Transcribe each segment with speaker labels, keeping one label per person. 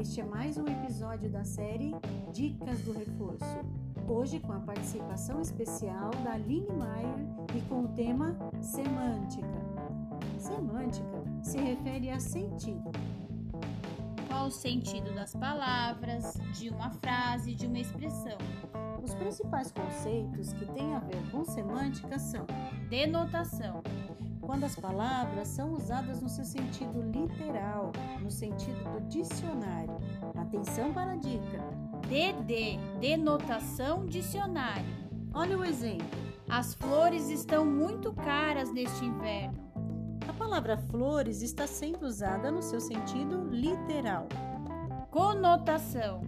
Speaker 1: Este é mais um episódio da série Dicas do Reforço. Hoje com a participação especial da Aline Maier e com o tema Semântica. Semântica se refere a sentido.
Speaker 2: Qual o sentido das palavras, de uma frase, de uma expressão?
Speaker 1: Os principais conceitos que têm a ver com semântica são
Speaker 2: Denotação,
Speaker 1: quando as palavras são usadas no seu sentido literal, no sentido do dicionário. Atenção para a dica.
Speaker 2: DD, denotação dicionário.
Speaker 1: Olha o exemplo.
Speaker 2: As flores estão muito caras neste inverno.
Speaker 1: A palavra flores está sendo usada no seu sentido literal.
Speaker 2: Conotação,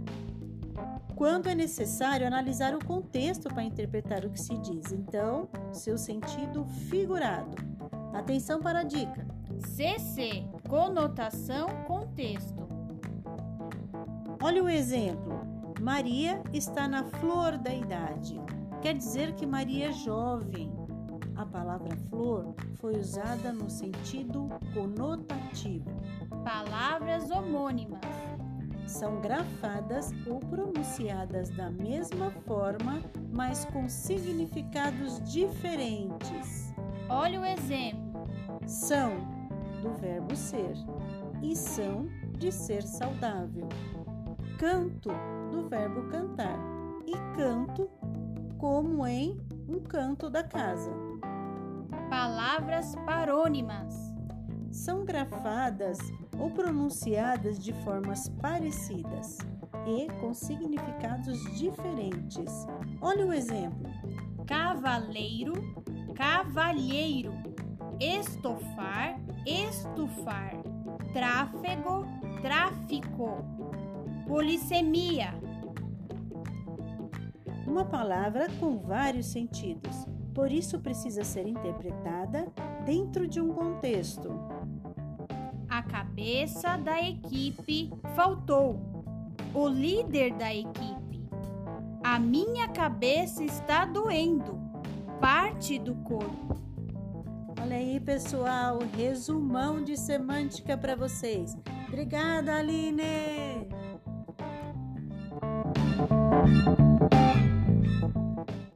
Speaker 1: Quando é necessário analisar o contexto para interpretar o que se diz, então, seu sentido figurado. Atenção para a dica.
Speaker 2: CC, conotação, contexto.
Speaker 1: Olha o exemplo. Maria está na flor da idade. Quer dizer que Maria é jovem. A palavra flor foi usada no sentido conotativo.
Speaker 2: Palavras homônimas.
Speaker 1: São grafadas ou pronunciadas da mesma forma, mas com significados diferentes.
Speaker 2: Olha o exemplo.
Speaker 1: São do verbo ser e são de ser saudável. Canto do verbo cantar e canto como em um canto da casa.
Speaker 2: Palavras parônimas.
Speaker 1: São grafadas ou pronunciadas de formas parecidas e com significados diferentes. Olha o exemplo.
Speaker 2: Cavaleiro, cavalheiro. Estofar, estufar. Tráfego, tráfico. Polissemia,
Speaker 1: Uma palavra com vários sentidos, por isso precisa ser interpretada dentro de um contexto.
Speaker 2: A cabeça da equipe faltou. O líder da equipe. A minha cabeça está doendo parte do corpo.
Speaker 1: Olha aí, pessoal, resumão de semântica para vocês. Obrigada, Aline!